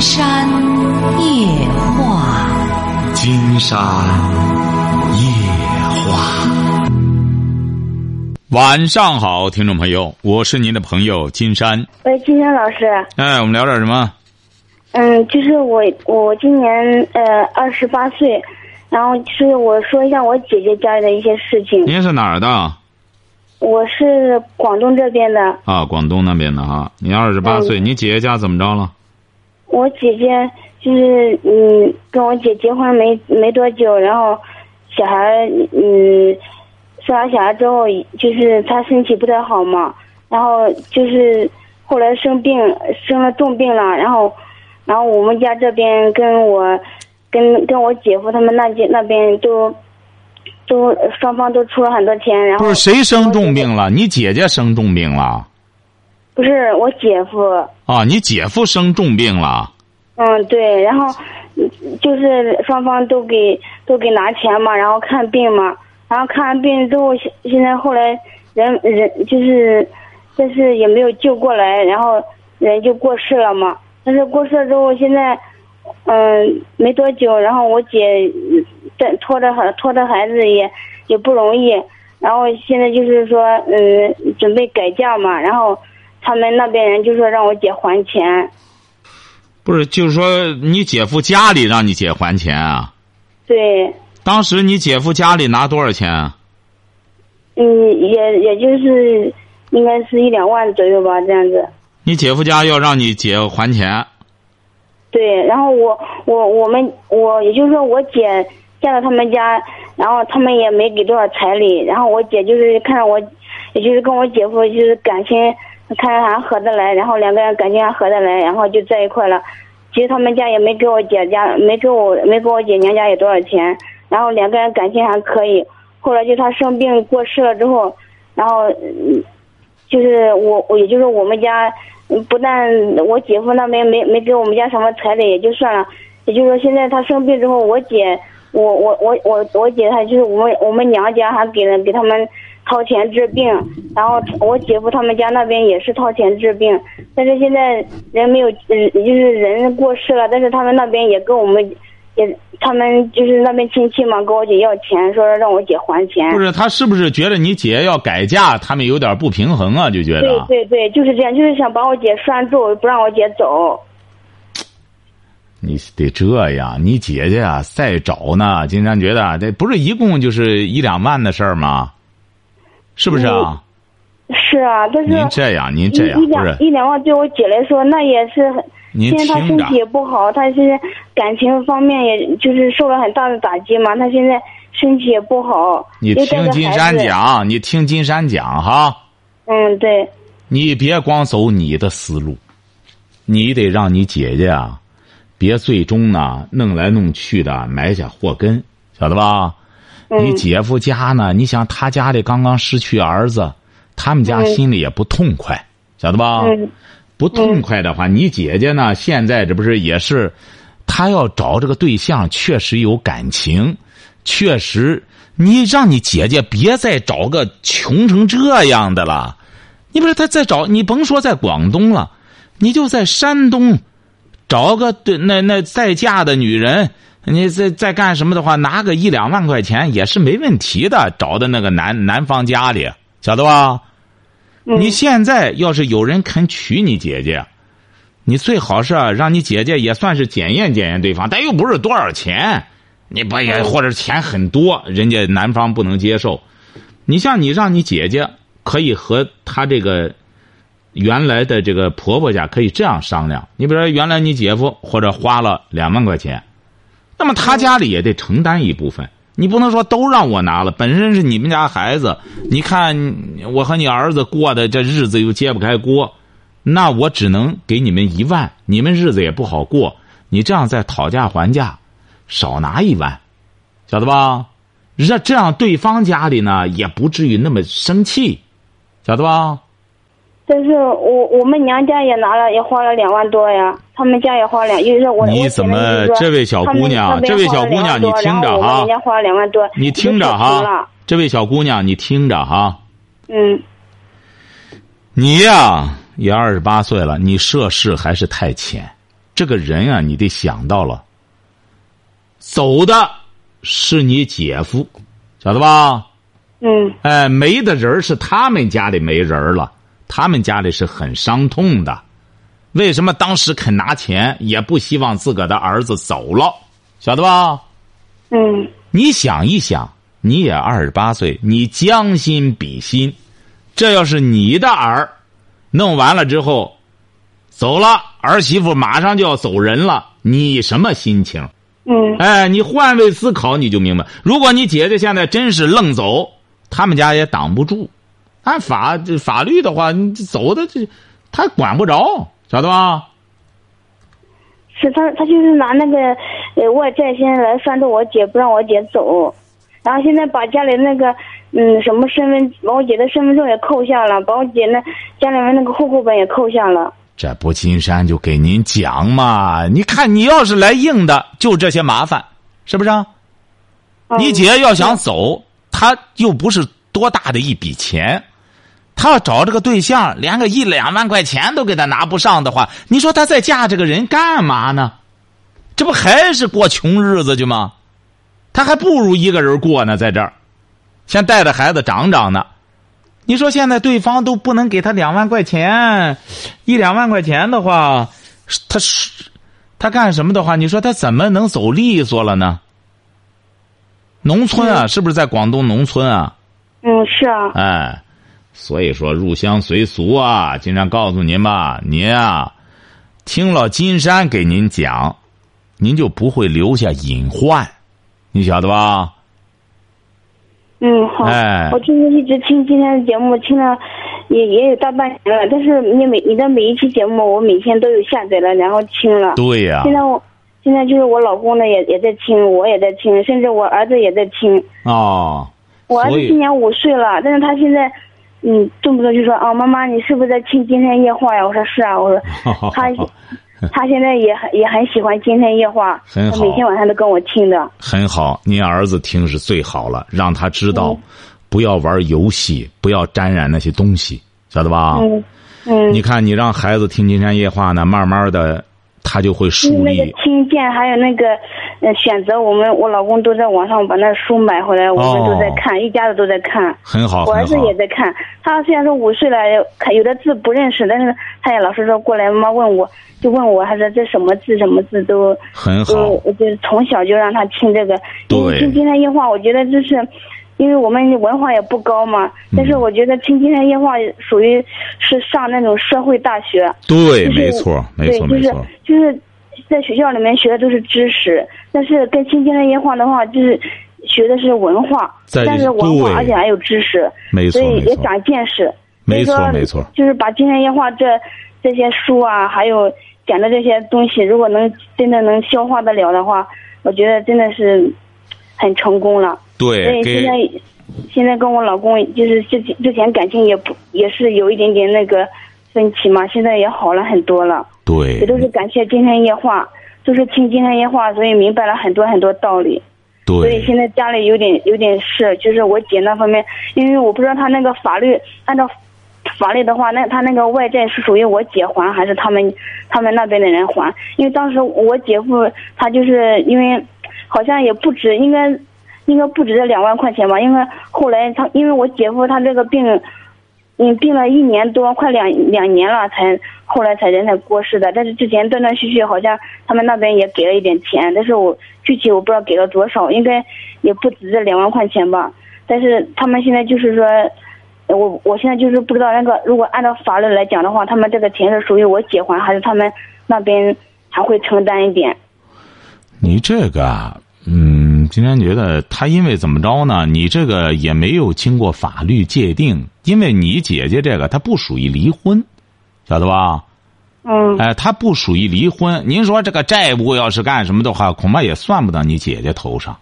山夜话，金山夜话。晚上好，听众朋友，我是您的朋友金山。喂，金山老师。哎，我们聊点什么？嗯，就是我，我今年呃二十八岁，然后就是我说一下我姐姐家里的一些事情。您是哪儿的？我是广东这边的。啊，广东那边的哈。你二十八岁，你姐姐家怎么着了？我姐姐就是嗯，跟我姐结婚没没多久，然后小孩嗯生完小孩之后，就是她身体不太好嘛，然后就是后来生病，生了重病了，然后然后我们家这边跟我跟跟我姐夫他们那边那边都都双方都出了很多钱，然后不是谁生重病了？你姐姐生重病了？不是我姐夫。啊，你姐夫生重病了。嗯，对，然后就是双方都给都给拿钱嘛，然后看病嘛，然后看完病之后，现现在后来人人就是，但是也没有救过来，然后人就过世了嘛。但是过世了之后，现在嗯没多久，然后我姐带拖着孩拖着孩子也也不容易，然后现在就是说嗯准备改嫁嘛，然后他们那边人就说让我姐还钱。不是，就是说你姐夫家里让你姐还钱啊？对。当时你姐夫家里拿多少钱？嗯，也也就是应该是一两万左右吧，这样子。你姐夫家要让你姐还钱？对，然后我我我们我也就是说我姐嫁到他们家，然后他们也没给多少彩礼，然后我姐就是看着我，也就是跟我姐夫就是感情。看着还合得来，然后两个人感情还合得来，然后就在一块了。其实他们家也没给我姐家，没给我，没给我姐娘家有多少钱。然后两个人感情还可以。后来就他生病过世了之后，然后就是我，我也就是我们家，不但我姐夫那边没没给我们家什么彩礼也就算了，也就是说现在他生病之后，我姐，我我我我我姐她就是我们我们娘家还给了给他们。掏钱治病，然后我姐夫他们家那边也是掏钱治病，但是现在人没有，嗯，就是人过世了，但是他们那边也跟我们，也他们就是那边亲戚嘛，跟我姐要钱，说让我姐还钱。不是他是不是觉得你姐要改嫁，他们有点不平衡啊？就觉得。对对对，就是这样，就是想把我姐拴住，不让我姐走。你得这样，你姐姐啊再找呢，金山觉得这不是一共就是一两万的事儿吗？是不是啊？是啊，但是您这样，您这样一两一两万对我姐来说，那也是很。您现在她身体也不好，她现在感情方面也就是受了很大的打击嘛。她现在身体也不好。你听金山讲，你听金山讲哈。嗯，对。你别光走你的思路，你得让你姐姐啊，别最终呢弄来弄去的埋下祸根，晓得吧？你姐夫家呢？你想他家里刚刚失去儿子，他们家心里也不痛快，晓得吧？不痛快的话，你姐姐呢？现在这不是也是，她要找这个对象，确实有感情，确实，你让你姐姐别再找个穷成这样的了。你不是她再找，你甭说在广东了，你就在山东，找个对那那再嫁的女人。你再再干什么的话，拿个一两万块钱也是没问题的。找的那个男男方家里，晓得吧？你现在要是有人肯娶你姐姐，你最好是让你姐姐也算是检验检验对方，但又不是多少钱，你不也或者钱很多，人家男方不能接受。你像你让你姐姐可以和她这个原来的这个婆婆家可以这样商量。你比如说，原来你姐夫或者花了两万块钱。那么他家里也得承担一部分，你不能说都让我拿了。本身是你们家孩子，你看我和你儿子过的这日子又揭不开锅，那我只能给你们一万，你们日子也不好过。你这样再讨价还价，少拿一万，晓得吧？这这样对方家里呢也不至于那么生气，晓得吧？但是我我们娘家也拿了，也花了两万多呀。他们家也花两，因为我你怎么这位小姑娘，这位小姑娘，你听着哈。人家花了两万多，你听着哈。这位小姑娘，你听着哈。嗯。你呀，也二十八岁了，你涉世还是太浅。这个人啊，你得想到了，走的是你姐夫，晓得吧？嗯哎，没的人是他们家里没人了，他们家里是很伤痛的。为什么当时肯拿钱，也不希望自个儿的儿子走了，晓得吧？嗯你想一想，你也二十八岁，你将心比心，这要是你的儿，弄完了之后，走了，儿媳妇马上就要走人了，你什么心情？嗯哎，你换位思考，你就明白。如果你姐姐现在真是愣走，他们家也挡不住。按法法律的话，你走的这他管不着，晓得吧？是他他就是拿那个呃外债先来拴着我姐，不让我姐走，然后现在把家里那个嗯什么身份，把我姐的身份证也扣下了，把我姐那家里面那个户口本也扣下了。这不金山就给您讲嘛？你看，你要是来硬的，就这些麻烦，是不是啊？嗯你姐要想走，她又不是多大的一笔钱，她要找这个对象，连个一两万块钱都给他拿不上的话，你说他再嫁这个人干嘛呢？这不还是过穷日子去吗？他还不如一个人过呢，在这儿，先带着孩子长长呢。你说现在对方都不能给他两万块钱，一两万块钱的话，他是他干什么的话，你说他怎么能走利索了呢？农村啊，是不是在广东农村啊？嗯是啊哎，所以说入乡随俗啊，金山告诉您吧，您啊，听了金山给您讲，您就不会留下隐患，你晓得吧？嗯好，哎我就是一直听今天的节目，听了也也有大半年了，但是你每你的每一期节目我每天都有下载了，然后听了。对呀、现在我现在就是我老公呢也也在听，我也在听，甚至我儿子也在听。哦，我儿子今年五岁了，但是他现在，嗯，动不动就说啊，妈妈，你是不是在听《金山夜话》呀？我说是啊，我说 他他现在也很也很喜欢《金山夜话》，很好他每天晚上都跟我听的。很好，您儿子听是最好了，让他知道嗯，不要玩游戏，不要沾染那些东西，晓得吧？嗯嗯，你看，你让孩子听《金山夜话》呢，慢慢的，他就会树那个立。听见还有那个呃选择，我们我老公都在网上把那书买回来，我们都在看，一家子都在看。很好，我儿子也。在看，他虽然说五岁了，看有的字不认识，但是他也老是说过来，妈妈问我，就问我，他说这什么字什么字都很好，我就是从小就让他听这个，因为对听今天夜话，我觉得就是，因为我们文化也不高嘛，但是我觉得听今天夜话属于是上那种社会大学，对，就是没错，没错，对，就是没错。就是在学校里面学的都是知识，但是跟听今天夜话的话，就是学的是文化，在但是文化而且还有知识，没错所以也长见识。没错没错就是把今天夜话这这些书啊，还有讲的这些东西，如果能真的能消化得了的话，我觉得真的是很成功了。所对，给以现在现在跟我老公就是之前之前感情也不也是有一点点那个分歧嘛，现在也好了很多了。对也都是感谢今天夜话，就是听今天夜话，所以明白了很多很多道理。对所以现在家里有点有点事，就是我姐那方面，因为我不知道她那个法律按照法律的话，那他那个外债是属于我姐还还是他们他们那边的人还？因为当时我姐夫他就是因为好像也不止，应该应该不止这两万块钱吧？因为后来他因为我姐夫他这个病。嗯，病了一年多，快两两年了，才后来才人才过世的。但是之前断断续续，好像他们那边也给了一点钱，但是我具体我不知道给了多少，应该也不止这两万块钱吧。但是他们现在就是说，我我现在就是不知道那个，如果按照法律来讲的话，他们这个钱是属于我姐还，还是他们那边还会承担一点？你这个，嗯，今天觉得他因为怎么着呢？你这个也没有经过法律界定，因为你姐姐这个她不属于离婚，晓得吧？嗯哎，她不属于离婚。您说这个债务要是干什么的话，恐怕也算不到你姐姐头上。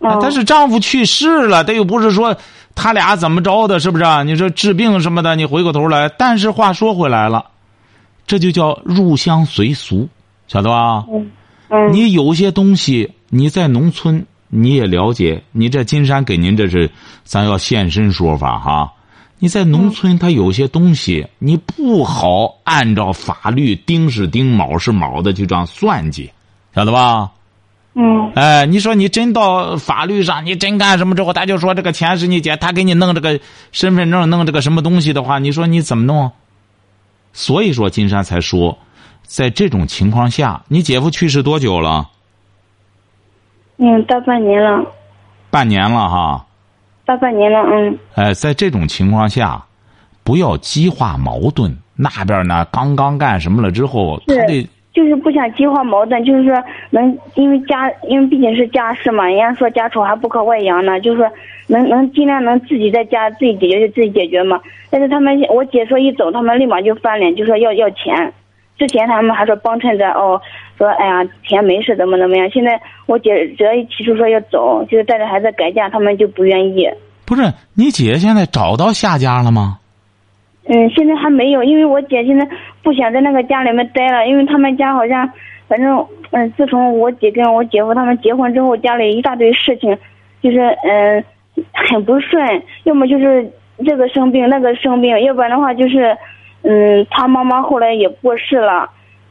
哎嗯，但是丈夫去世了，他又不是说他俩怎么着的，是不是啊？你说治病什么的，你回过头来。但是话说回来了，这就叫入乡随俗，晓得吧？嗯嗯，你有些东西你在农村你也了解，你这金山给您这是咱要现身说法哈。你在农村，他有些东西你不好按照法律丁是丁卯是卯的就这样算计，晓得吧？嗯哎，你说你真到法律上，你真干什么之后，他就说这个钱是你姐，他给你弄这个身份证，弄这个什么东西的话，你说你怎么弄？所以说，金山才说，在这种情况下，你姐夫去世多久了？嗯，大半年了，半年了哈。大半年了，嗯哎，在这种情况下，不要激化矛盾。那边呢，刚刚干什么了之后，他得，就是不想激化矛盾，就是说能因为家，因为毕竟是家事嘛，人家说家丑还不可外扬呢，就是说能能尽量能自己在家自己解决就自己解决嘛。但是他们我姐说一走，他们立马就翻脸，就说要要钱。之前他们还说帮衬着哦，说哎呀钱没事怎么怎么样。现在我姐只要一提出说要走，就是带着孩子改嫁，他们就不愿意。不是你姐现在找到下家了吗？嗯，现在还没有，因为我姐现在不想在那个家里面待了，因为他们家好像，反正嗯，自从我姐跟我姐夫他们结婚之后，家里一大堆事情，就是嗯很不顺，要么就是这个生病那个生病，要不然的话就是，嗯，他妈妈后来也过世了，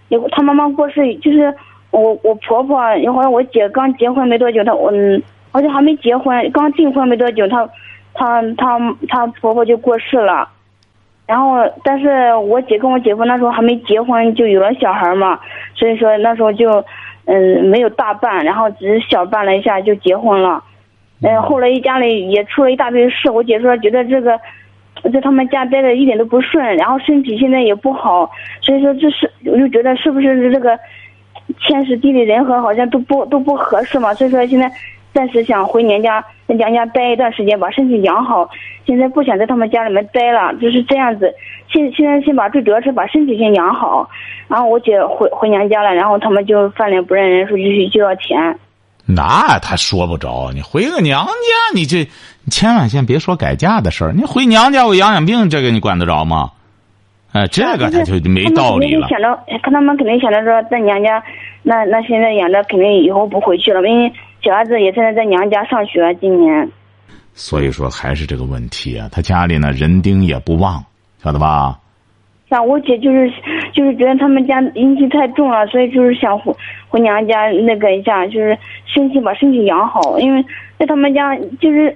也他妈妈过世就是我我婆婆，然后我姐刚结婚没多久，她嗯好像还没结婚，刚订婚没多久，她她她她婆婆就过世了。然后，但是我姐跟我姐夫那时候还没结婚，就有了小孩嘛，所以说那时候就，嗯，没有大办，然后只是小办了一下就结婚了。嗯，后来一家里也出了一大堆事，我姐说觉得这个，在他们家待的一点都不顺，然后身体现在也不好，所以说这是我就觉得是不是这个天时地利人和好像都不都不合适嘛，所以说现在暂时想回娘家，在娘家待一段时间，把身体养好。现在不想在他们家里面待了，就是这样子。现现在先把最主要是把身体先养好，然后我姐回回娘家了，然后他们就翻脸不认人，说就就要钱。那他说不着，你回个娘家，你这你千万先别说改嫁的事儿。你回娘家我养养病，这个你管得着吗？哎，这个他就没道理了。想着，看他们肯定想着说在娘家，那那现在养着，肯定以后不回去了，因为小孩子也现在在娘家上学，今年。所以说还是这个问题啊，他家里呢人丁也不旺，晓得吧？像我姐就是就是觉得他们家阴气太重了，所以就是想回回娘家那个一下，就是身体把身体养好，因为在他们家就是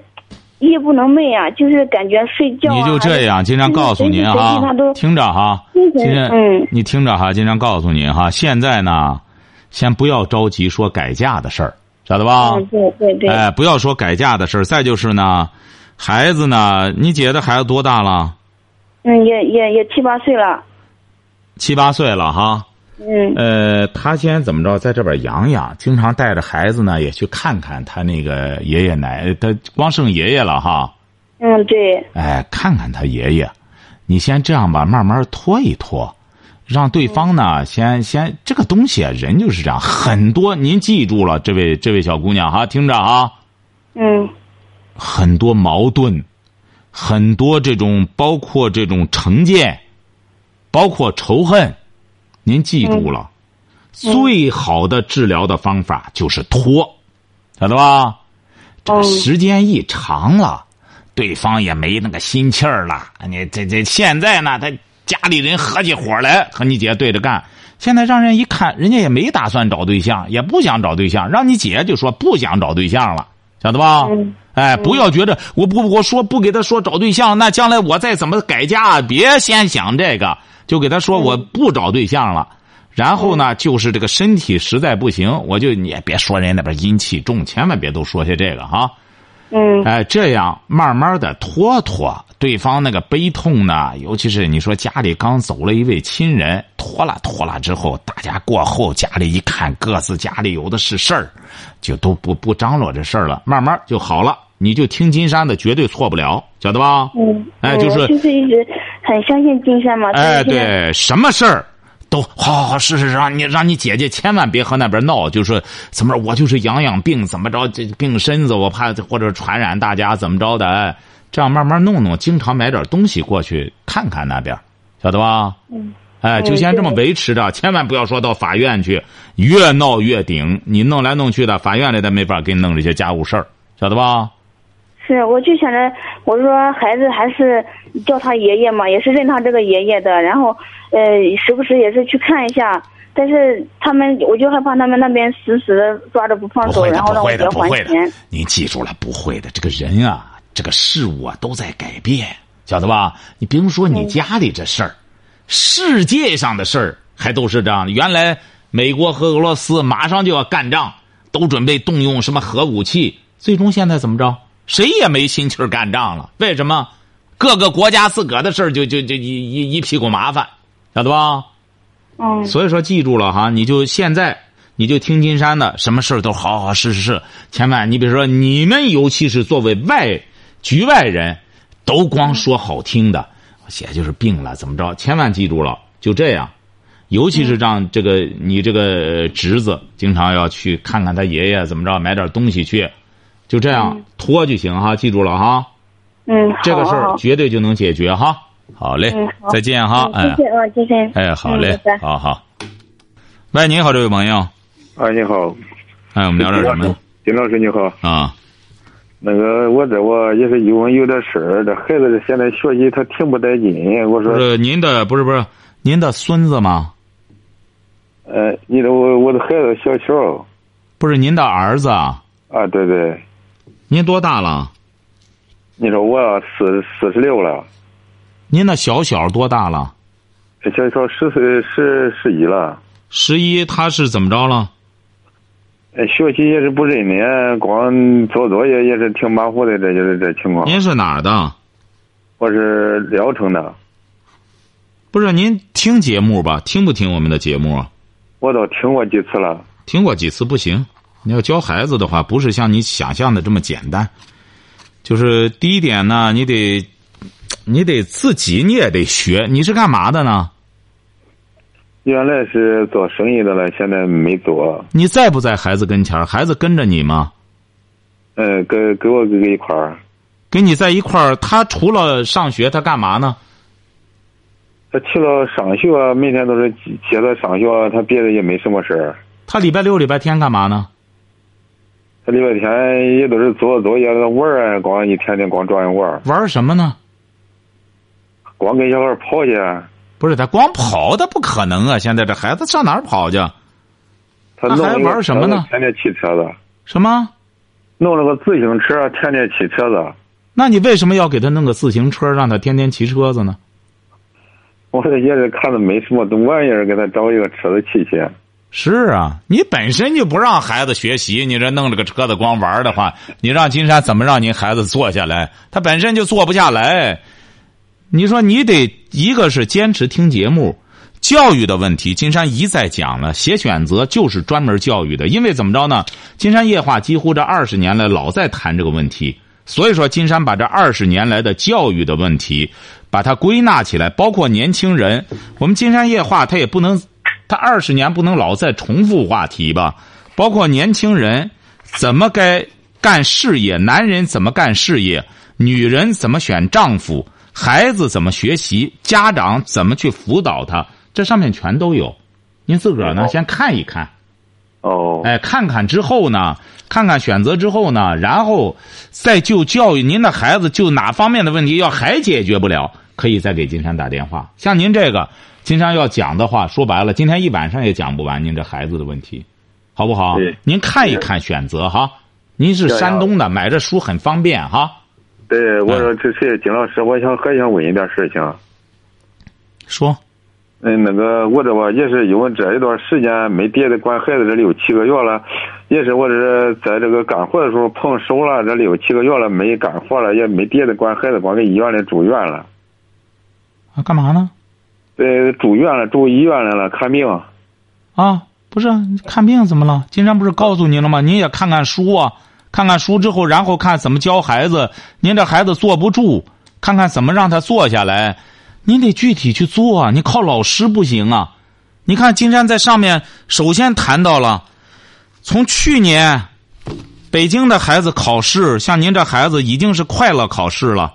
夜不能寐啊，就是感觉睡觉、啊。你就这样，经常告诉您哈，听着哈，今天嗯，你听着哈，经常告诉您哈，现在呢，先不要着急说改嫁的事儿。晓得吧？嗯，对对对。哎，不要说改嫁的事儿。再就是呢，孩子呢，你姐的孩子多大了？嗯，也也也七八岁了。七八岁了哈。嗯。呃，他先怎么着，在这边养养，经常带着孩子呢，也去看看他那个爷爷奶，他光剩爷爷了哈。嗯，对。哎，看看他爷爷，你先这样吧，慢慢拖一拖。让对方呢，先先这个东西啊，人就是这样，很多您记住了，这位这位小姑娘哈，听着啊，嗯，很多矛盾，很多这种包括这种成见，包括仇恨，您记住了，最好的治疗的方法就是拖，晓得吧？这时间一长了，对方也没那个心气儿了。你这这现在呢，他。家里人合起伙来和你姐对着干，现在让人一看，人家也没打算找对象，也不想找对象，让你姐就说不想找对象了，晓得吧？哎，不要觉着我不我说不给他说找对象，那将来我再怎么改嫁，别先想这个，就给他说我不找对象了。然后呢，就是这个身体实在不行，我就你也别说人家那边阴气重，千万别都说些这个哈。嗯，哎，这样慢慢的拖拖，对方那个悲痛呢，尤其是你说家里刚走了一位亲人，拖拉拖拉之后，大家过后家里一看，各自家里有的是事儿，就都不不张罗这事儿了，慢慢就好了。你就听金山的，绝对错不了，晓得吧？嗯，哎，就是就是一直很相信金山嘛。哎，对，什么事儿。都好好好是是让你让你姐姐千万别和那边闹，就是怎么我就是养养病，怎么着这病身子我怕或者传染大家怎么着的，哎，这样慢慢弄弄，经常买点东西过去看看那边，晓得吧？嗯，哎，就先这么维持着，千万不要说到法院去，越闹越顶，你弄来弄去的，法院里的没法给你弄这些家务事儿，晓得吧？是是，我就想着，我说孩子还是叫他爷爷嘛，也是认他这个爷爷的，然后呃，时不时也是去看一下。但是他们，我就害怕他们那边死死的抓着不放手，然后让我别还钱。您记住了，不会的。这个人啊，这个事物啊，都在改变，晓得吧？你别说你家里这事儿，世界上的事儿还都是这样的。原来美国和俄罗斯马上就要干仗，都准备动用什么核武器。最终现在怎么着？谁也没心气儿干仗了。为什么？各个国家自个儿的事儿就就就一一一屁股麻烦，晓得吧？嗯。所以说，记住了哈，你就现在你就听金山的，什么事儿都好好是是是。千万，你比如说你们，尤其是作为外局外人，都光说好听的，写就是病了怎么着？千万记住了，就这样。尤其是让这个你这个侄子经常要去看看他爷爷怎么着，买点东西去。就这样拖就行哈，记住了哈。嗯，这个事儿绝对就能解决哈。好嘞，再见哈。哎，谢谢啊，谢谢。哎，好嘞，好好。喂，你好，这位朋友。哎，你好。哎，我们聊点什么？金老师你好。啊。那个，我这我也是有有点事儿，这孩子现在学习他挺不带劲。我说。是您的不是不是您的孙子吗？呃，你的我我的孩子小乔。不是您的儿子啊？啊，对对。您多大了？你说我四四十六了。您那小小多大了？小小十岁十十一了。十一，他是怎么着了？学习也是不认真，光做作业也是挺马虎的，这就是这情况。您是哪儿的？我是聊城的。不是您听节目吧？听不听我们的节目？我都听过几次了。听过几次不行。你要教孩子的话，不是像你想象的这么简单。就是第一点呢，你得，你得自己你也得学。你是干嘛的呢？原来是做生意的了，现在没做。你在不在孩子跟前孩子跟着你吗？嗯，跟跟我哥哥一块儿。跟你在一块儿，他除了上学，他干嘛呢？他去了上学，每天都是接他上学，他别的也没什么事儿。他礼拜六、礼拜天干嘛呢？他礼拜天也都是做作业、玩儿啊，光一天天光转悠玩。玩什么呢？光跟小孩跑去。不是他光跑，他不可能啊！现在这孩子上哪儿跑去？他还玩什么呢？天天骑车子。什么？弄了个自行车，天天骑车子。那你为什么要给他弄个自行车，让他天天骑车子呢？我这也是看着没什么东玩意儿，给他找一个车子骑骑。是啊，你本身就不让孩子学习，你这弄了个车子光玩的话，你让金山怎么让您孩子坐下来？他本身就坐不下来。你说你得一个是坚持听节目，教育的问题，金山一再讲了，写选择就是专门教育的。因为怎么着呢？金山夜话几乎这二十年来老在谈这个问题，所以说金山把这二十年来的教育的问题，把它归纳起来，包括年轻人，我们金山夜话他也不能。他二十年不能老在重复话题吧？包括年轻人怎么该干事业，男人怎么干事业，女人怎么选丈夫，孩子怎么学习，家长怎么去辅导他，这上面全都有。您自个儿呢，先看一看。哦。哎，看看之后呢，看看选择之后呢，然后再就教育您的孩子，就哪方面的问题要还解决不了，可以再给金山打电话。像您这个。金山要讲的话，说白了，今天一晚上也讲不完。您这孩子的问题，好不好？您看一看，选择哈。您是山东的，买这书很方便哈。对，我说这是金老师，我想还想问一点事情。说。嗯，那个我这吧也是因为这一段时间没爹的管孩子这六七个月了，也是我这在这个干活的时候碰手了，这六七个月了没干活了，也没爹的管孩子，光给医院里住院了。啊，干嘛呢？呃，住院了，住医院来了，看病。啊，不是看病怎么了？金山不是告诉您了吗？您也看看书啊，看看书之后，然后看怎么教孩子。您这孩子坐不住，看看怎么让他坐下来。您得具体去做啊，你靠老师不行啊。你看金山在上面首先谈到了，从去年北京的孩子考试，像您这孩子已经是快乐考试了，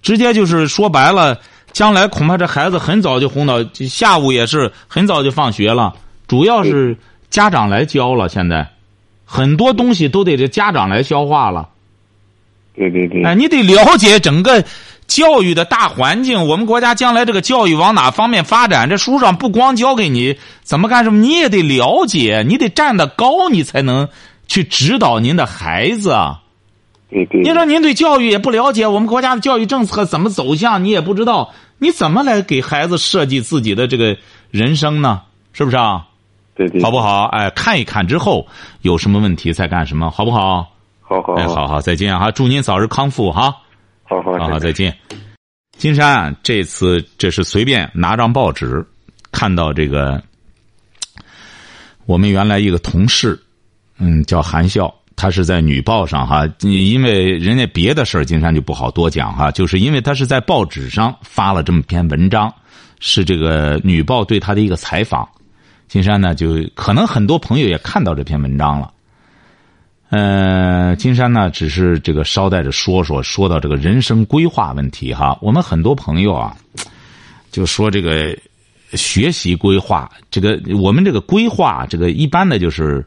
直接就是说白了。将来恐怕这孩子很早就哄到，下午也是很早就放学了。主要是家长来教了，现在很多东西都得这家长来消化了。对对对。哎，你得了解整个教育的大环境，我们国家将来这个教育往哪方面发展？这书上不光教给你怎么干什么，你也得了解，你得站得高，你才能去指导您的孩子。对对。你说您对教育也不了解，我们国家的教育政策怎么走向，你也不知道，你怎么来给孩子设计自己的这个人生呢？是不是啊？对对。好不好？哎，看一看之后有什么问题再干什么，好不好？好好。哎，好好，再见哈！祝您早日康复哈！好好，好，再见。金山这次这是随便拿张报纸，看到这个我们原来一个同事，嗯，叫韩笑，他是在女报上哈，因为人家别的事儿，金山就不好多讲哈，就是因为他是在报纸上发了这么篇文章，是这个女报对他的一个采访。金山呢，就可能很多朋友也看到这篇文章了。呃，金山呢，只是这个捎带着说说，说到这个人生规划问题哈。我们很多朋友啊，就说这个学习规划，这个我们这个规划，这个一般的就是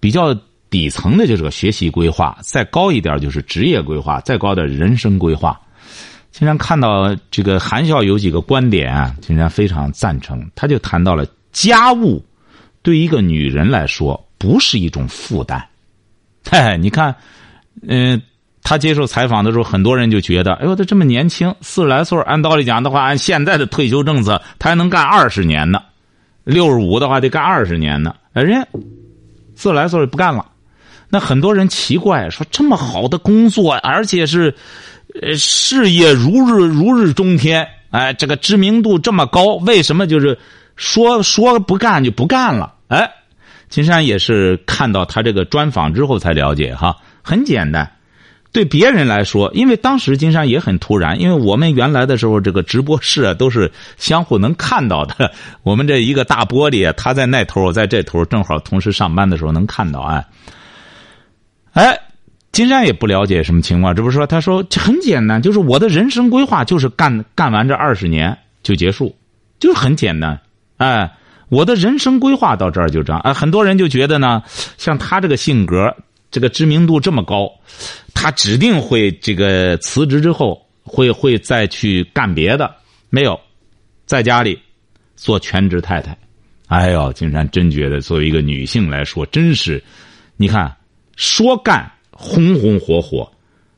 比较底层的，就是个学习规划；再高一点就是职业规划；再高的人生规划。经常看到这个韩笑有几个观点啊，经常非常赞成。他就谈到了家务对一个女人来说不是一种负担。嘿，你看，嗯，他接受采访的时候，很多人就觉得，哎呦，他这么年轻，四十来岁，按道理讲的话，按现在的退休政策，他还能干二十年呢。六十五的话，得干二十年呢。哎，人家四十来岁不干了。那很多人奇怪，说这么好的工作，而且是呃事业如日如日中天，哎，这个知名度这么高，为什么就是说说不干就不干了？哎。金山也是看到他这个专访之后才了解哈，很简单。对别人来说，因为当时金山也很突然，因为我们原来的时候这个直播室啊都是相互能看到的。我们这一个大玻璃，他在那头，我在这头，正好同时上班的时候能看到。哎，哎，金山也不了解什么情况，这不是说他说很简单，就是我的人生规划就是干干完这二十年就结束，就是很简单，哎。我的人生规划到这儿就这样啊，很多人就觉得呢，像他这个性格，这个知名度这么高，他指定会这个辞职之后会会再去干别的，没有，在家里做全职太太。哎呦，金山真觉得作为一个女性来说，真是，你看说干红红火火，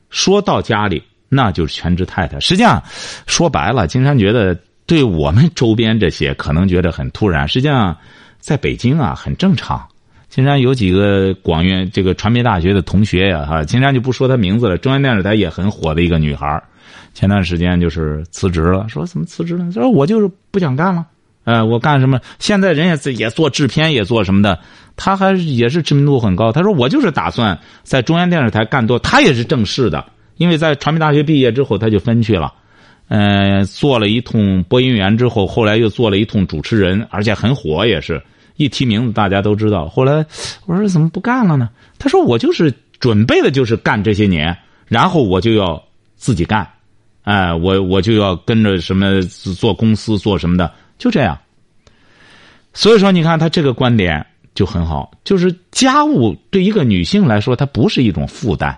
说到家里那就是全职太太。实际上说白了，金山觉得。对我们周边这些可能觉得很突然，实际上，在北京啊很正常。金山有几个广院这个传媒大学的同学呀，哈，金山就不说他名字了。中央电视台也很火的一个女孩前段时间就是辞职了，说怎么辞职了？说我就是不想干了，呃，我干什么？现在人家也做制片，也做什么的，他还也是知名度很高。他说我就是打算在中央电视台干多，他也是正式的，因为在传媒大学毕业之后他就分去了。嗯，做了一通播音员之后，后来又做了一通主持人，而且很火，也是一提名字大家都知道。后来我说怎么不干了呢？他说我就是准备的就是干这些年，然后我就要自己干，哎，我我就要跟着什么做公司做什么的，就这样。所以说，你看他这个观点就很好，就是家务对一个女性来说，它不是一种负担。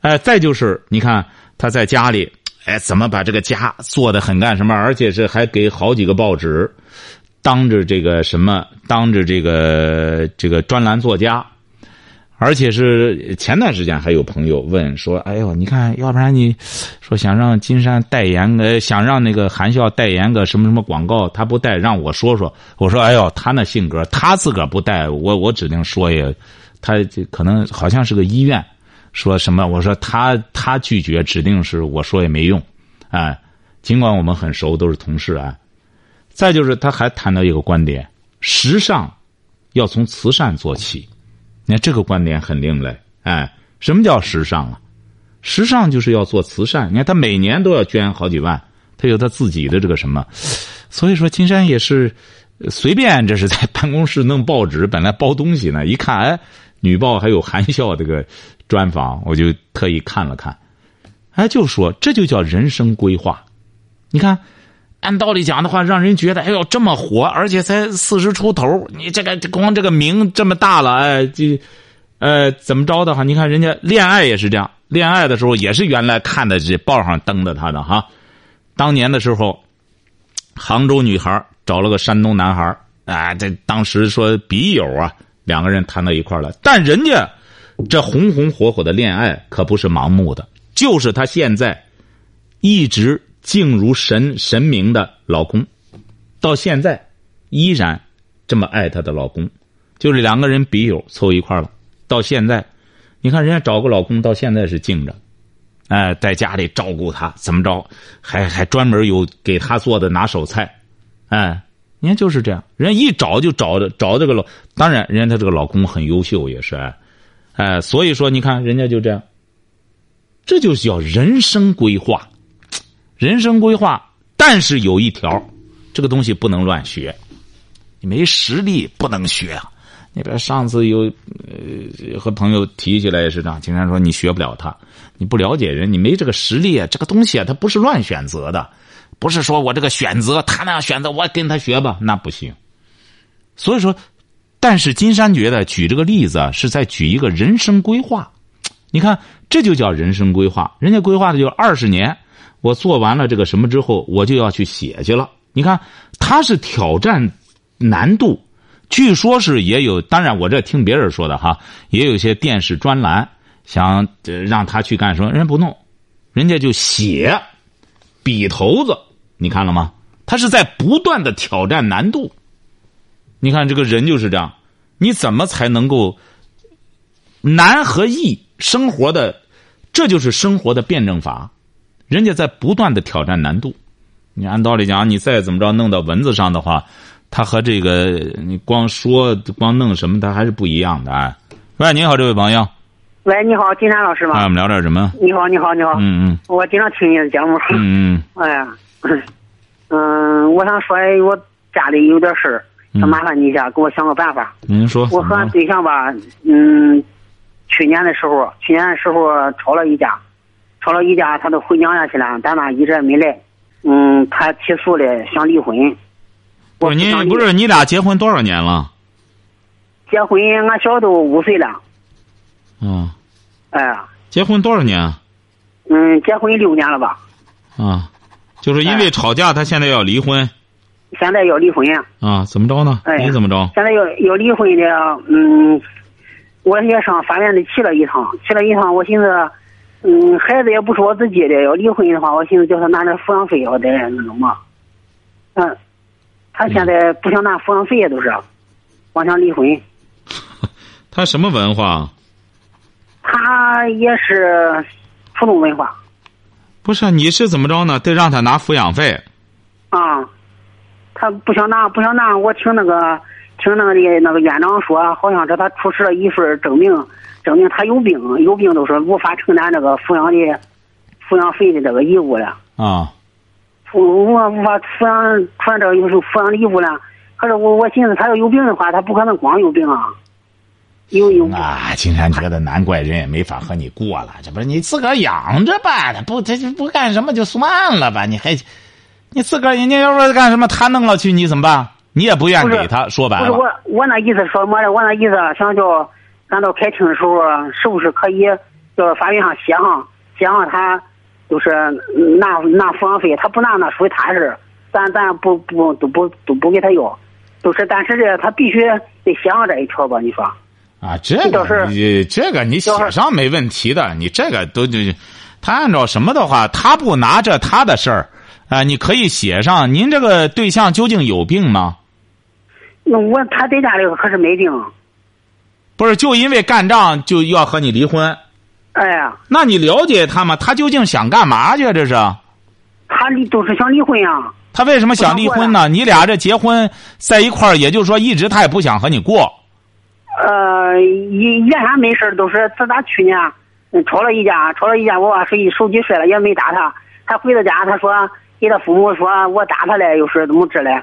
哎，再就是你看他在家里。哎，怎么把这个家做的很干什么？而且是还给好几个报纸，当着这个什么，当着这个这个专栏作家，而且是前段时间还有朋友问说：“哎呦，你看，要不然你说想让金山代言个，想让那个韩笑代言个什么什么广告，他不带，让我说说。”我说：“哎呦，他那性格，他自个儿不带，我我指定说也，他这可能好像是个医院。”说什么？我说他他拒绝，指定是我说也没用，哎，尽管我们很熟，都是同事啊。再就是他还谈到一个观点：时尚要从慈善做起。你看这个观点很另类，哎，什么叫时尚啊？时尚就是要做慈善。你看他每年都要捐好几万，他有他自己的这个什么。所以说，金山也是随便，这是在办公室弄报纸，本来包东西呢，一看，哎，女报还有含笑这个。专访我就特意看了看，哎，就说这就叫人生规划。你看，按道理讲的话，让人觉得哎呦这么火，而且才四十出头，你这个光这个名这么大了，哎，就，呃，怎么着的话，你看人家恋爱也是这样，恋爱的时候也是原来看的这报上登的他的哈。当年的时候，杭州女孩找了个山东男孩啊，这当时说笔友啊，两个人谈到一块了。但人家这红红火火的恋爱可不是盲目的，就是他现在一直敬如神神明的老公，到现在依然这么爱她的老公，就是两个人笔友凑一块了。到现在，你看人家找个老公，到现在是敬着。哎，在家里照顾她，怎么着？还还专门有给他做的拿手菜，哎，你看就是这样。人一找就找着找这个老，当然人家他这个老公很优秀，也是哎，哎，所以说你看人家就这样，这就叫人生规划，人生规划。但是有一条，这个东西不能乱学，你没实力不能学啊。那边上次有呃和朋友提起来也是这样，经常说你学不了他，你不了解人，你没这个实力啊。这个东西啊，它不是乱选择的，不是说我这个选择他那样选择，我跟他学吧，那不行。所以说，但是金山觉得举这个例子啊，是在举一个人生规划。你看，这就叫人生规划。人家规划的就二十年，我做完了这个什么之后，我就要去写去了。你看，他是挑战难度。据说是也有，当然我这听别人说的哈，也有些电视专栏想让他去干什么，人家不弄，人家就写，笔头子，你看了吗？他是在不断的挑战难度。你看这个人就是这样，你怎么才能够难和易生活的，这就是生活的辩证法。人家在不断的挑战难度。你按道理讲，你再怎么着弄到文字上的话。他和这个你光说光弄什么，他还是不一样的啊。喂，你好，这位朋友。喂，你好，金山老师吗？哎，我们聊点什么？你好，你好，你好。嗯嗯。我经常听你的节目。嗯嗯。哎呀，嗯，我想说，我家里有点事儿，想麻烦你一下，给我想个办法。您说。我和俺对象吧，嗯，去年的时候，去年的时候吵了一架，吵了一架，他都回娘家去了，咱妈一直也没来。嗯，他起诉了，想离婚。不是你不是你俩结婚多少年了？结婚俺小都五岁了。嗯。哎。结婚多少年？嗯，结婚六年了吧。啊，就是因为吵架，他现在要离婚。现在要离婚。啊，怎么着呢？哎你怎么着？现在要要离婚的，嗯，我也上法院里去了一趟，去了一趟，我寻思，嗯，孩子也不是我自己的，要离婚的话，我寻思叫他拿点抚养费，我得那种嘛，嗯。他现在不想拿抚养费，都是，光想离婚。他什么文化？他也是普通文化。不是，你是怎么着呢？得让他拿抚养费。啊，他不想拿，不想拿。我听那个，听那个的那个院长说，好像是他出示了一份证明，证明他有病，有病都是无法承担这个抚养的抚养费的这个义务了。啊。我我无法抚养，反正有时候抚养义务了。可是我我寻思，他要有病的话，他不可能光有病啊。有有。啊，金山觉得难怪人也没法和你过了。这不是你自个儿养着吧？他不，他就不干什么就算了吧？你还，你自个儿人家要说干什么，他弄了去你怎么办？你也不愿给他说白了。不是我，我那意思说么的？我那意思想叫，咱到开庭的时候，是不是可以叫法院上写上，写上他。就是拿拿抚养费，他不拿那属于他事咱咱不不都不都不给他要，就是但是这他必须得写上这一条吧？你说？啊，这个你这个你写上没问题的，你这个都就，他按照什么的话，他不拿着他的事儿，啊，你可以写上。您这个对象究竟有病吗？那我他在家里可是没病。不是，就因为干仗就要和你离婚？哎呀，那你了解他吗？他究竟想干嘛去？这是？他离都是想离婚呀。他为什么想离婚呢？你俩这结婚在一块儿，也就是说，一直他也不想和你过。呃，一原先没事都是自打去年吵了一架，吵了一架，我把手机手机摔了，也没打他。他回到家，他说给他父母说我打他了，又是怎么治嘞？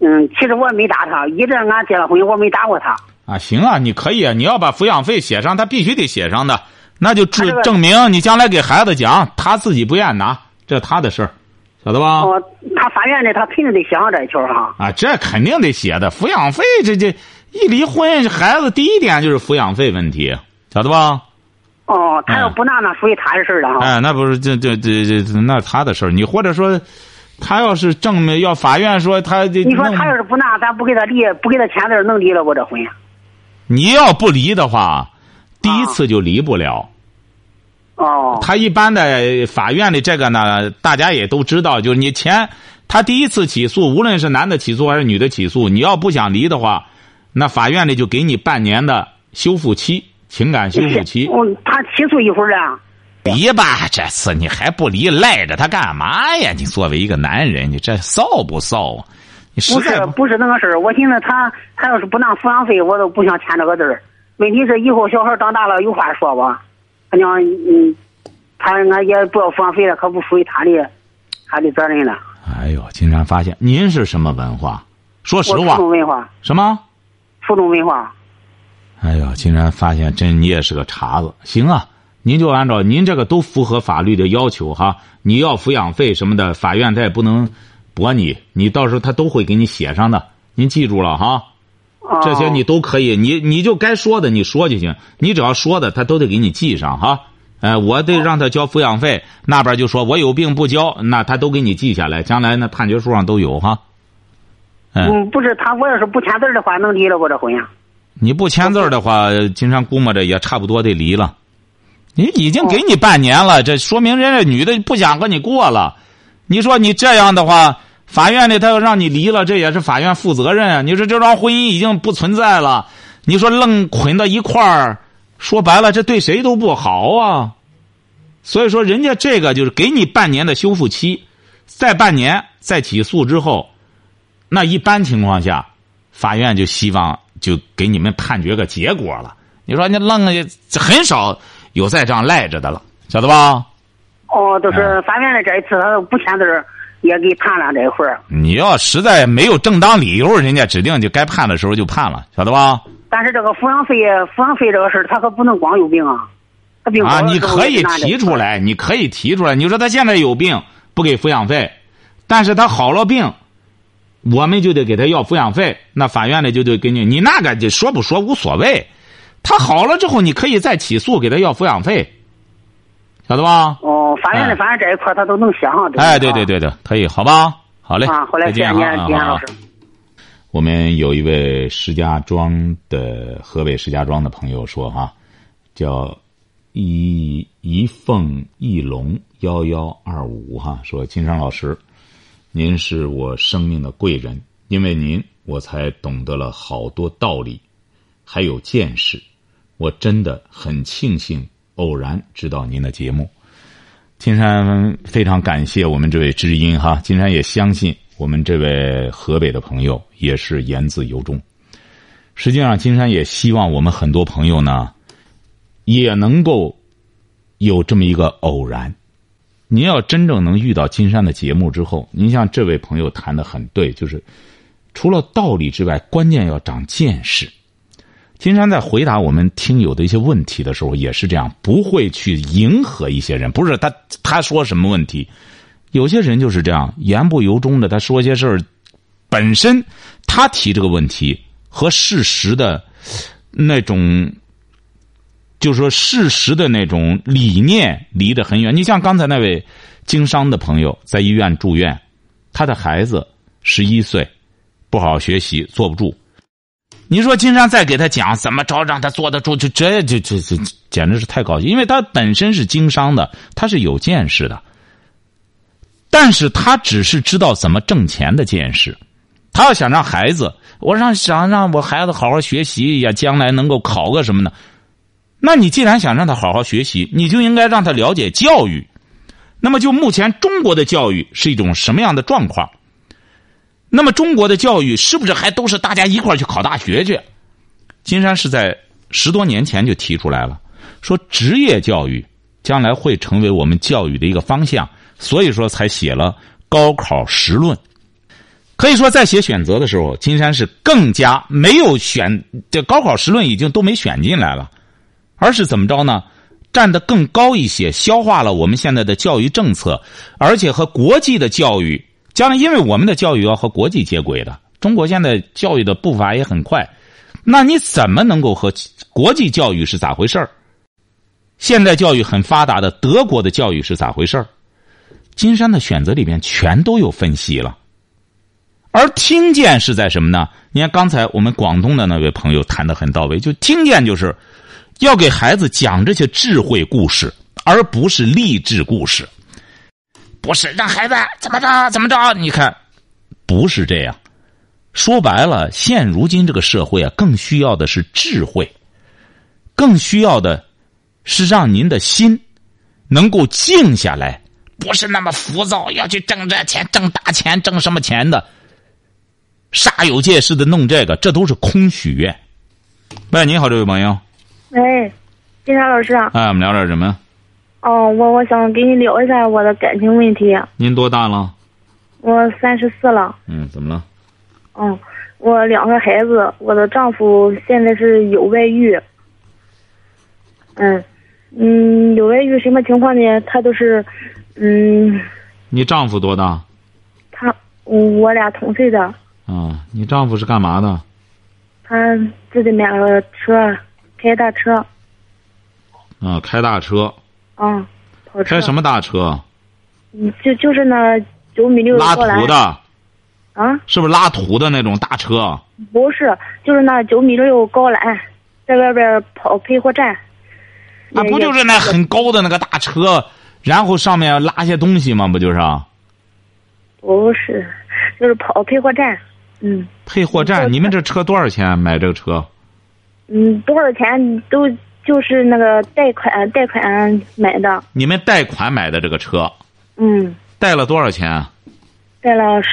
嗯，其实我也没打他，一直俺结了婚，我没打过他。啊，行啊，你可以啊，你要把抚养费写上，他必须得写上的。那就证证明你将来给孩子讲，他自己不愿拿，这他的事儿，晓得吧？哦，他法院的他肯定得写上这一条哈。啊，这肯定得写的，抚养费这这一离婚，孩子第一点就是抚养费问题，晓得吧？哦，他要不拿，那属于他的事儿了哈。哎，那不是这这这这那是他的事儿。你或者说，他要是证明要法院说他这，你说他要是不拿，咱不给他离，不给他签字，能离了不这婚？你要不离的话，第一次就离不了。哦。他一般的法院的这个呢，大家也都知道，就是你前他第一次起诉，无论是男的起诉还是女的起诉，你要不想离的话，那法院里就给你半年的修复期。情感修复期，哦，他起诉一会儿啊，离吧，这次你还不离，赖着他干嘛呀？你作为一个男人，你这臊不臊啊？你不是不是那个事儿，我寻思他他要是不拿抚养费，我都不想签这个字儿。问题是以后小孩长大了有话说吧？他娘，嗯，他俺也不要抚养费了，可不属于他的他的责任了。哎呦，竟然发现您是什么文化？说实话，初中文化。什么？初中文化。哎呦，竟然发现真你也是个茬子。行啊，您就按照您这个都符合法律的要求哈。你要抚养费什么的，法院他也不能驳你，你到时候他都会给你写上的。您记住了哈，这些你都可以，你你就该说的你说就行，你只要说的他都得给你记上哈。哎，我得让他交抚养费，那边就说我有病不交，那他都给你记下来，将来那判决书上都有哈。嗯，不是他，我要是不签字的话，能离了我这婚呀？你不签字的话，金山估摸着也差不多得离了。你已经给你半年了，这说明人家女的不想和你过了。你说你这样的话，法院里他要让你离了，这也是法院负责任啊。你说这桩婚姻已经不存在了，你说愣捆到一块儿，说白了，这对谁都不好啊。所以说，人家这个就是给你半年的修复期，再半年再起诉之后，那一般情况下，法院就希望。就给你们判决个结果了。你说你愣很少有再这样赖着的了，晓得吧？哦，就是法院的这一次他不签字也给判了这一会儿。你要实在没有正当理由，人家指定就该判的时候就判了，晓得吧？但是这个抚养费，抚养费这个事他可不能光有病啊，他病啊，你可以提出来，你可以提出来。你说他现在有病不给抚养费，但是他好了病。我们就得给他要抚养费，那法院呢就得给你，你那个就说不说无所谓，他好了之后你可以再起诉给他要抚养费，晓得吧？哦，法院的反正这一块他都能写上。哎，对对对对，可以，好吧？好嘞，啊，好嘞，再见啊，金老师。我们有一位石家庄的河北石家庄的朋友说哈，叫一一凤一龙幺幺二五哈，说金山老师。您是我生命的贵人，因为您，我才懂得了好多道理，还有见识。我真的很庆幸偶然知道您的节目。金山非常感谢我们这位知音哈，金山也相信我们这位河北的朋友也是言自由衷。实际上，金山也希望我们很多朋友呢，也能够有这么一个偶然。您要真正能遇到金山的节目之后，您像这位朋友谈的很对，就是除了道理之外，关键要长见识。金山在回答我们听友的一些问题的时候，也是这样，不会去迎合一些人。不是他他说什么问题，有些人就是这样，言不由衷的，他说些事儿，本身他提这个问题和事实的那种。就是说，事实的那种理念离得很远。你像刚才那位经商的朋友在医院住院，他的孩子十一岁，不好好学习，坐不住。你说金山再给他讲怎么着让他坐得住，就这就这这简直是太高级。因为他本身是经商的，他是有见识的，但是他只是知道怎么挣钱的见识。他要想让孩子，我让想让我孩子好好学习呀，将来能够考个什么呢？那你既然想让他好好学习，你就应该让他了解教育。那么，就目前中国的教育是一种什么样的状况？那么，中国的教育是不是还都是大家一块去考大学去？金山是在十多年前就提出来了，说职业教育将来会成为我们教育的一个方向，所以说才写了高考实论。可以说，在写选择的时候，金山是更加没有选这高考实论已经都没选进来了。而是怎么着呢？站得更高一些，消化了我们现在的教育政策，而且和国际的教育将来，因为我们的教育要和国际接轨的。中国现在教育的步伐也很快，那你怎么能够和国际教育是咋回事儿？现代教育很发达的德国的教育是咋回事儿？金山的选择里边全都有分析了。而听见是在什么呢？你看刚才我们广东的那位朋友谈的很到位，就听见就是要给孩子讲这些智慧故事，而不是励志故事。不是让孩子怎么着怎么着？你看，不是这样。说白了，现如今这个社会啊，更需要的是智慧，更需要的是让您的心能够静下来，不是那么浮躁，要去挣这钱、挣大钱、挣什么钱的。煞有介事的弄这个，这都是空许愿。喂，你好，这位朋友。喂，金山老师啊。哎，我们聊点什么？哦，我我想跟你聊一下我的感情问题。您多大了？我三十四了。嗯，怎么了？嗯，我两个孩子，我的丈夫现在是有外遇。嗯，嗯，有外遇什么情况呢？他都是，嗯。你丈夫多大？他，我俩同岁的。啊，你丈夫是干嘛的？他自己买了车，开大车。啊，开大车。啊，跑车。开什么大车？嗯，就就是那九米六拉图的。啊。是不是拉图的那种大车？不是，就是那九米六高栏，在外边跑配货站。啊，不就是那很高的那个大车，然后上面拉些东西吗？不就是？不是，就是跑配货站。嗯，配货站，你们这车多少钱买这个车？嗯，多少钱都就是那个贷款贷款买的。你们贷款买的这个车？嗯。贷了多少钱？贷了十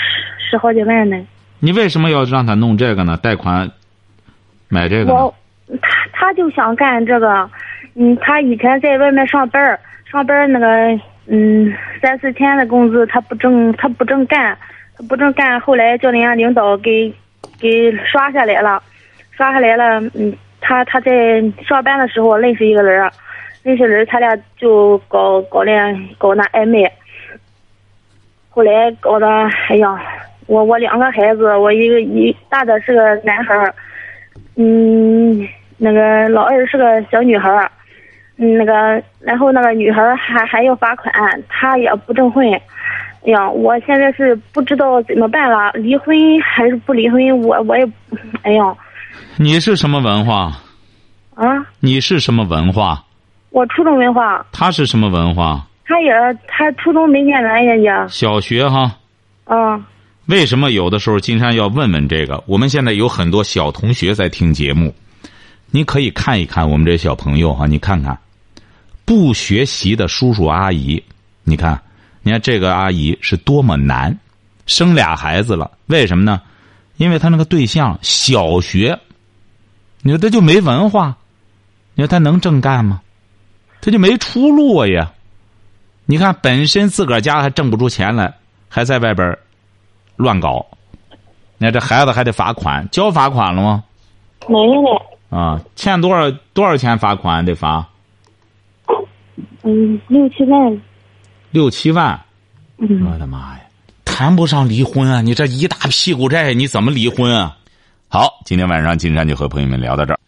十好几万呢。你为什么要让他弄这个呢？贷款买这个？我他他就想干这个，嗯，他以前在外面上班上班那个嗯三四千的工资他不挣，他不挣干。他不挣干，后来叫人家领导给给刷下来了，刷下来了。嗯，他他在上班的时候认识一个人，认识人，他俩就搞搞恋搞那暧昧。后来搞的，哎呀，我我两个孩子，我一个一大的是个男孩，嗯，那个老二是个小女孩，嗯，那个然后那个女孩还还要罚款，他也不证婚。哎呀，我现在是不知道怎么办了，离婚还是不离婚？我我也，哎呀。你是什么文化？啊？你是什么文化？我初中文化。他是什么文化？他也，他初中没念完人家。小学哈。啊。为什么有的时候金山要问问这个？我们现在有很多小同学在听节目，你可以看一看我们这小朋友哈，你看看，不学习的叔叔阿姨，你看。你看这个阿姨是多么难，生俩孩子了，为什么呢？因为他那个对象小学，你说他就没文化，你说他能正干吗？他就没出路呀。你看本身自个儿家还挣不出钱来，还在外边乱搞，你看这孩子还得罚款，交罚款了吗？没有。啊，欠多少多少钱罚款得罚？嗯，六七万。六七万，我的妈呀，谈不上离婚啊！你这一大屁股债，你怎么离婚啊？好，今天晚上金山就和朋友们聊到这儿。